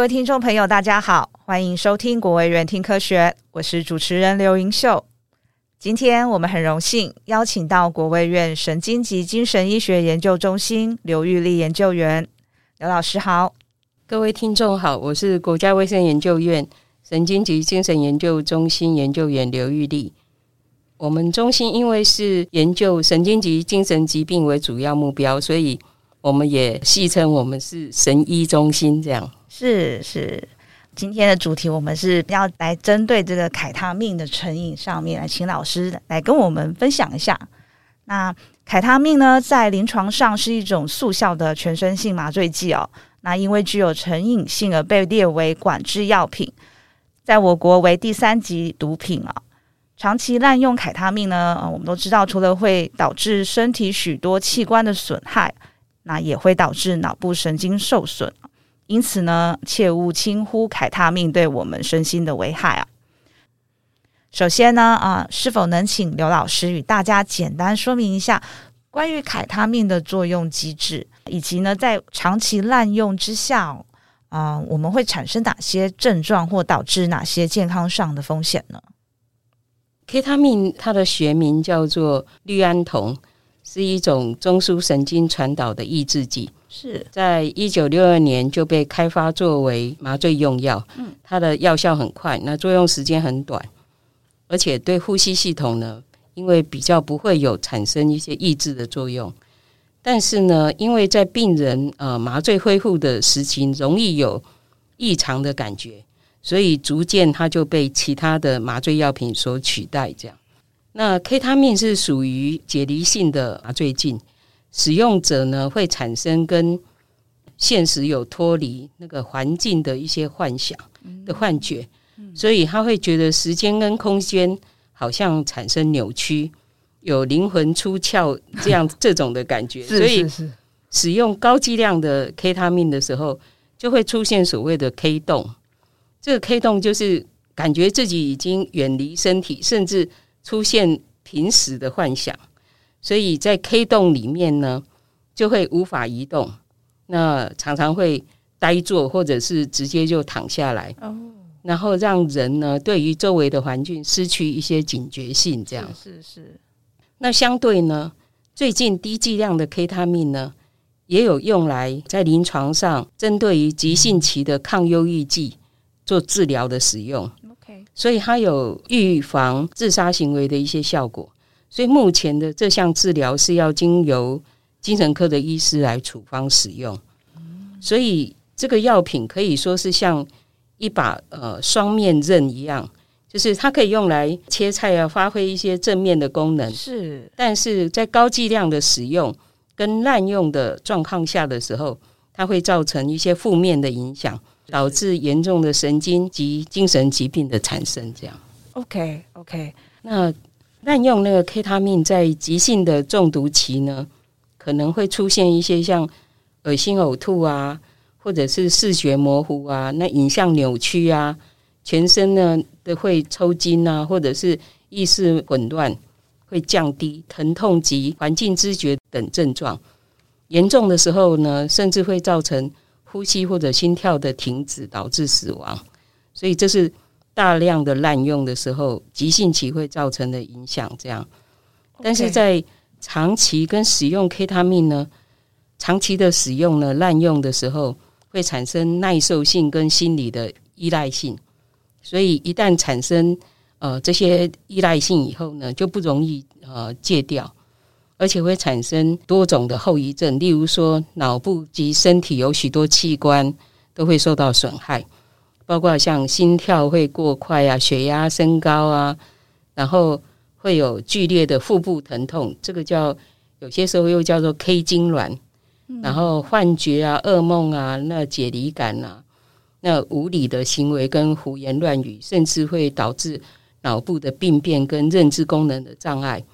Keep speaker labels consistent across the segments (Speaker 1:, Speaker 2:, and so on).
Speaker 1: 各位听众朋友，大家好，欢迎收听国卫院听科学，我是主持人刘盈秀。今天我们很荣幸邀请到国卫院神经及精神医学研究中心刘玉丽研究员，刘老师好。
Speaker 2: 各位听众好，我是国家卫生研究院神经及精神研究中心研究员刘玉丽。我们中心因为是研究神经及精神疾病为主要目标，所以我们也戏称我们是神医中心这样。
Speaker 1: 是是，今天的主题我们是要来针对这个凯他命的成瘾上面来，请老师来跟我们分享一下。那凯他命呢，在临床上是一种速效的全身性麻醉剂哦。那因为具有成瘾性而被列为管制药品，在我国为第三级毒品啊。长期滥用凯他命呢，我们都知道，除了会导致身体许多器官的损害，那也会导致脑部神经受损。因此呢，切勿轻忽凯他命对我们身心的危害啊。首先呢，啊，是否能请刘老师与大家简单说明一下关于凯他命的作用机制，以及呢，在长期滥用之下，啊，我们会产生哪些症状或导致哪些健康上的风险呢
Speaker 2: ？K 他命它的学名叫做氯胺酮，是一种中枢神经传导的抑制剂。
Speaker 1: 是
Speaker 2: 在一九六二年就被开发作为麻醉用药，嗯，它的药效很快，那作用时间很短，而且对呼吸系统呢，因为比较不会有产生一些抑制的作用，但是呢，因为在病人呃麻醉恢复的时期容易有异常的感觉，所以逐渐它就被其他的麻醉药品所取代。这样，那 K 他命是属于解离性的麻醉剂。使用者呢，会产生跟现实有脱离那个环境的一些幻想的幻觉，所以他会觉得时间跟空间好像产生扭曲，有灵魂出窍这样这种的感觉。所以使用高剂量的 K 他命的时候，就会出现所谓的 K 洞。这个 K 洞就是感觉自己已经远离身体，甚至出现平时的幻想。所以在 K 洞里面呢，就会无法移动，那常常会呆坐，或者是直接就躺下来，哦然后让人呢对于周围的环境失去一些警觉性，这样
Speaker 1: 是是。
Speaker 2: 那相对呢，最近低剂量的 K 他命呢，也有用来在临床上针对于急性期的抗忧郁剂做治疗的使用。所以它有预防自杀行为的一些效果。所以目前的这项治疗是要经由精神科的医师来处方使用，所以这个药品可以说是像一把呃双面刃一样，就是它可以用来切菜啊，发挥一些正面的功能。
Speaker 1: 是，
Speaker 2: 但是在高剂量的使用跟滥用的状况下的时候，它会造成一些负面的影响，导致严重的神经及精神疾病的产生。这样
Speaker 1: ，OK OK，
Speaker 2: 那。滥用那个 K 他命在急性的中毒期呢，可能会出现一些像恶心、呕吐啊，或者是视觉模糊啊，那影像扭曲啊，全身呢都会抽筋啊，或者是意识混乱，会降低疼痛及环境知觉等症状。严重的时候呢，甚至会造成呼吸或者心跳的停止，导致死亡。所以这是。大量的滥用的时候，急性期会造成的影响，这样。但是在长期跟使用 K 他命呢，长期的使用呢，滥用的时候会产生耐受性跟心理的依赖性，所以一旦产生呃这些依赖性以后呢，就不容易呃戒掉，而且会产生多种的后遗症，例如说脑部及身体有许多器官都会受到损害。包括像心跳会过快啊，血压升高啊，然后会有剧烈的腹部疼痛，这个叫有些时候又叫做 K 痉挛，然后幻觉啊、噩梦啊、那解离感啊、那无理的行为跟胡言乱语，甚至会导致脑部的病变跟认知功能的障碍，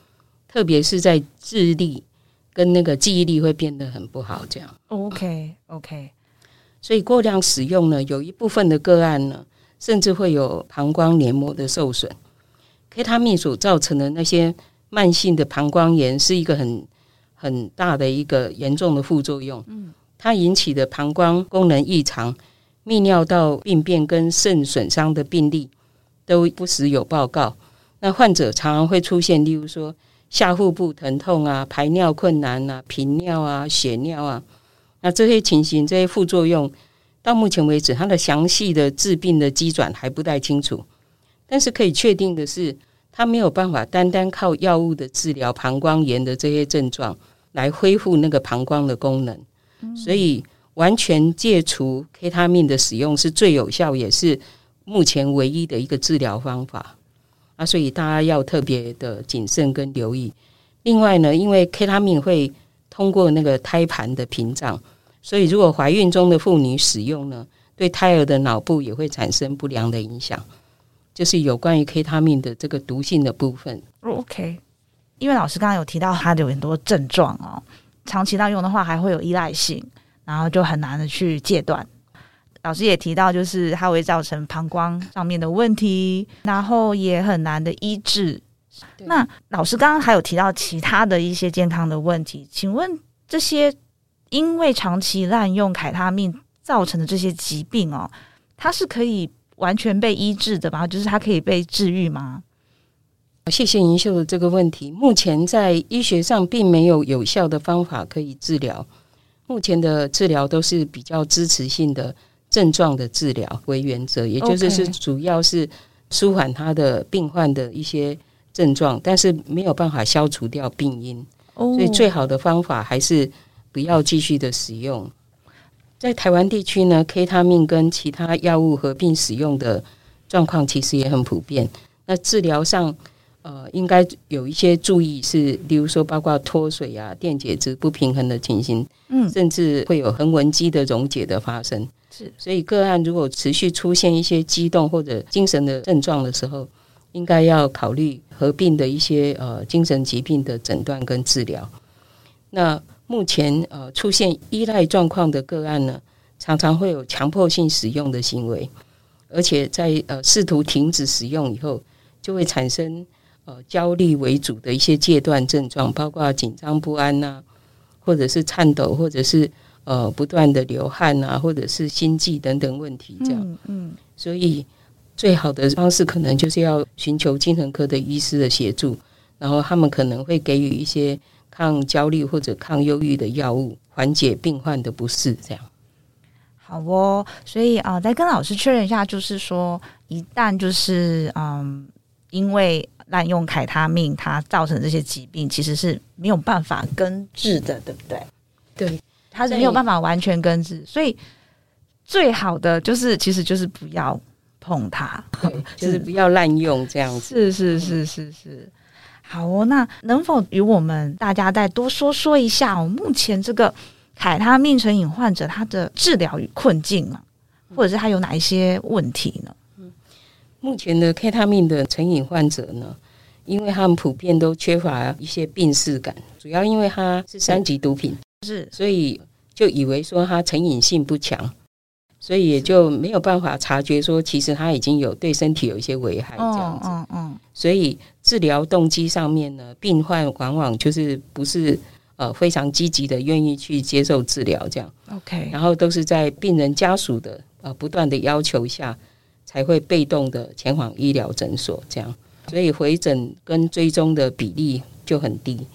Speaker 2: 特别是在智力跟那个记忆力会变得很不好。这样
Speaker 1: ，OK OK。
Speaker 2: 所以过量使用呢，有一部分的个案呢，甚至会有膀胱黏膜的受损。K 他命所造成的那些慢性的膀胱炎，是一个很很大的一个严重的副作用。嗯，它引起的膀胱功能异常，泌尿道病变跟肾损伤的病例都不时有报告。那患者常常会出现，例如说下腹部疼痛啊、排尿困难啊、频尿啊、血尿啊，那这些情形、这些副作用，到目前为止，它的详细的致病的机转还不太清楚。但是可以确定的是，它没有办法单单靠药物的治疗膀胱炎的这些症状来恢复那个膀胱的功能，所以。完全戒除 K 他命的使用是最有效，也是目前唯一的一个治疗方法啊，所以大家要特别的谨慎跟留意。另外呢，因为 K 他命会通过那个胎盘的屏障，所以如果怀孕中的妇女使用呢，对胎儿的脑部也会产生不良的影响。就是有关于 K 他命的这个毒性的部分。
Speaker 1: OK，因为老师刚刚有提到它有很多症状哦，长期滥用的话还会有依赖性。然后就很难的去戒断。老师也提到，就是它会造成膀胱上面的问题，然后也很难的医治。那老师刚刚还有提到其他的一些健康的问题，请问这些因为长期滥用凯他命造成的这些疾病哦，它是可以完全被医治的吗？就是它可以被治愈吗？
Speaker 2: 谢谢银秀的这个问题。目前在医学上并没有有效的方法可以治疗。目前的治疗都是比较支持性的症状的治疗为原则，也就是是主要是舒缓他的病患的一些症状，但是没有办法消除掉病因，所以最好的方法还是不要继续的使用。在台湾地区呢，K 他命跟其他药物合并使用的状况其实也很普遍。那治疗上。呃，应该有一些注意是，例如说，包括脱水啊、电解质不平衡的情形，嗯，甚至会有横纹肌的溶解的发生。是，所以个案如果持续出现一些激动或者精神的症状的时候，应该要考虑合并的一些呃精神疾病的诊断跟治疗。那目前呃出现依赖状况的个案呢，常常会有强迫性使用的行为，而且在呃试图停止使用以后，就会产生。呃，焦虑为主的一些戒断症状，包括紧张不安呐、啊，或者是颤抖，或者是呃不断的流汗啊，或者是心悸等等问题，这样。嗯，嗯，所以最好的方式可能就是要寻求精神科的医师的协助，然后他们可能会给予一些抗焦虑或者抗忧郁的药物，缓解病患的不适。这样。
Speaker 1: 好哦，所以啊、呃，再跟老师确认一下，就是说，一旦就是嗯，因为滥用凯他命，它造成这些疾病其实是没有办法根治的，对不对？
Speaker 2: 对，
Speaker 1: 它是没有办法完全根治，所以最好的就是，其实就是不要碰它，
Speaker 2: 对，就是不要滥用这样子。
Speaker 1: 是是是是是。好哦，那能否与我们大家再多说说一下，我目前这个凯他命成瘾患者他的治疗与困境啊？或者是他有哪一些问题呢？
Speaker 2: 目前的 K 他命的成瘾患者呢，因为他们普遍都缺乏一些病视感，主要因为它是三级毒品，是，所以就以为说它成瘾性不强，所以也就没有办法察觉说其实它已经有对身体有一些危害这样子。嗯嗯。所以治疗动机上面呢，病患往往就是不是呃非常积极的愿意去接受治疗这样。OK。然后都是在病人家属的呃不断的要求下。才会被动的前往医疗诊所，这样，所以回诊跟追踪的比例就很低。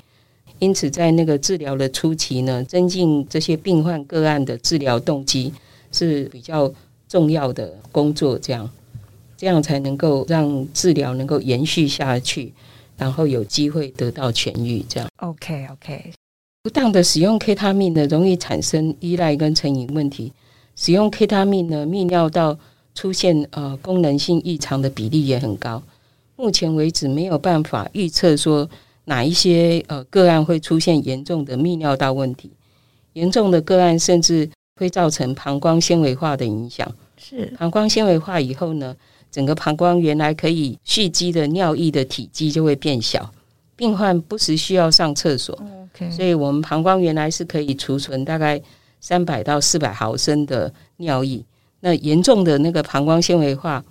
Speaker 2: 因此，在那个治疗的初期呢，增进这些病患个案的治疗动机是比较重要的工作，这样，这样才能够让治疗能够延续下去，然后有机会得到痊愈。这样
Speaker 1: ，OK OK。
Speaker 2: 不当的使用 K 他命呢，容易产生依赖跟成瘾问题。使用 K 他命呢，泌尿道出现呃功能性异常的比例也很高，目前为止没有办法预测说哪一些呃个案会出现严重的泌尿道问题，严重的个案甚至会造成膀胱纤维化的影响。是膀胱纤维化以后呢，整个膀胱原来可以蓄积的尿液的体积就会变小，病患不时需要上厕所。Okay. 所以我们膀胱原来是可以储存大概三百到四百毫升的尿液。那严重的那个膀胱纤维化，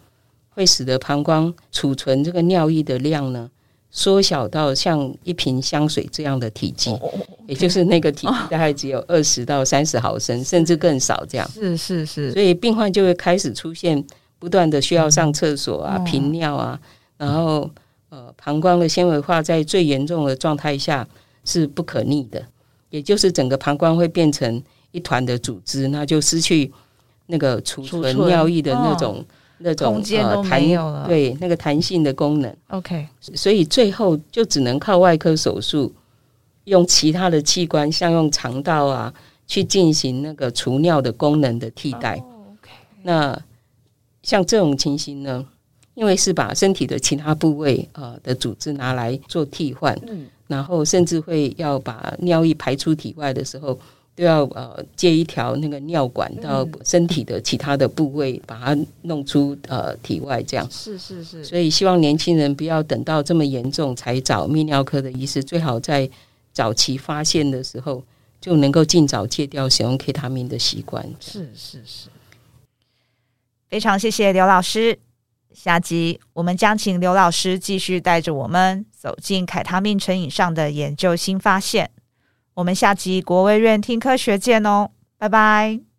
Speaker 2: 会使得膀胱储存这个尿液的量呢缩小到像一瓶香水这样的体积，也就是那个体积大概只有二十到三十毫升，甚至更少这样。
Speaker 1: 是是是，
Speaker 2: 所以病患就会开始出现不断的需要上厕所啊、频尿啊，然后呃，膀胱的纤维化在最严重的状态下是不可逆的，也就是整个膀胱会变成一团的组织，那就失去那个储存尿液的那种。那
Speaker 1: 种
Speaker 2: 呃、对那个弹性的功能。
Speaker 1: OK，
Speaker 2: 所以最后就只能靠外科手术，用其他的器官，像用肠道啊，去进行那个除尿的功能的替代。
Speaker 1: Oh, OK，
Speaker 2: 那像这种情形呢，因为是把身体的其他部位呃的组织拿来做替换，嗯，然后甚至会要把尿液排出体外的时候。就要呃借一条那个尿管到身体的其他的部位，把它弄出呃体外，这样
Speaker 1: 是是是。
Speaker 2: 所以希望年轻人不要等到这么严重才找泌尿科的医师，最好在早期发现的时候就能够尽早戒掉使用 K 他命的习惯。
Speaker 1: 是是是，非常谢谢刘老师。下集我们将请刘老师继续带着我们走进凯他命成瘾上的研究新发现。我们下集国卫院听科学见哦，拜拜。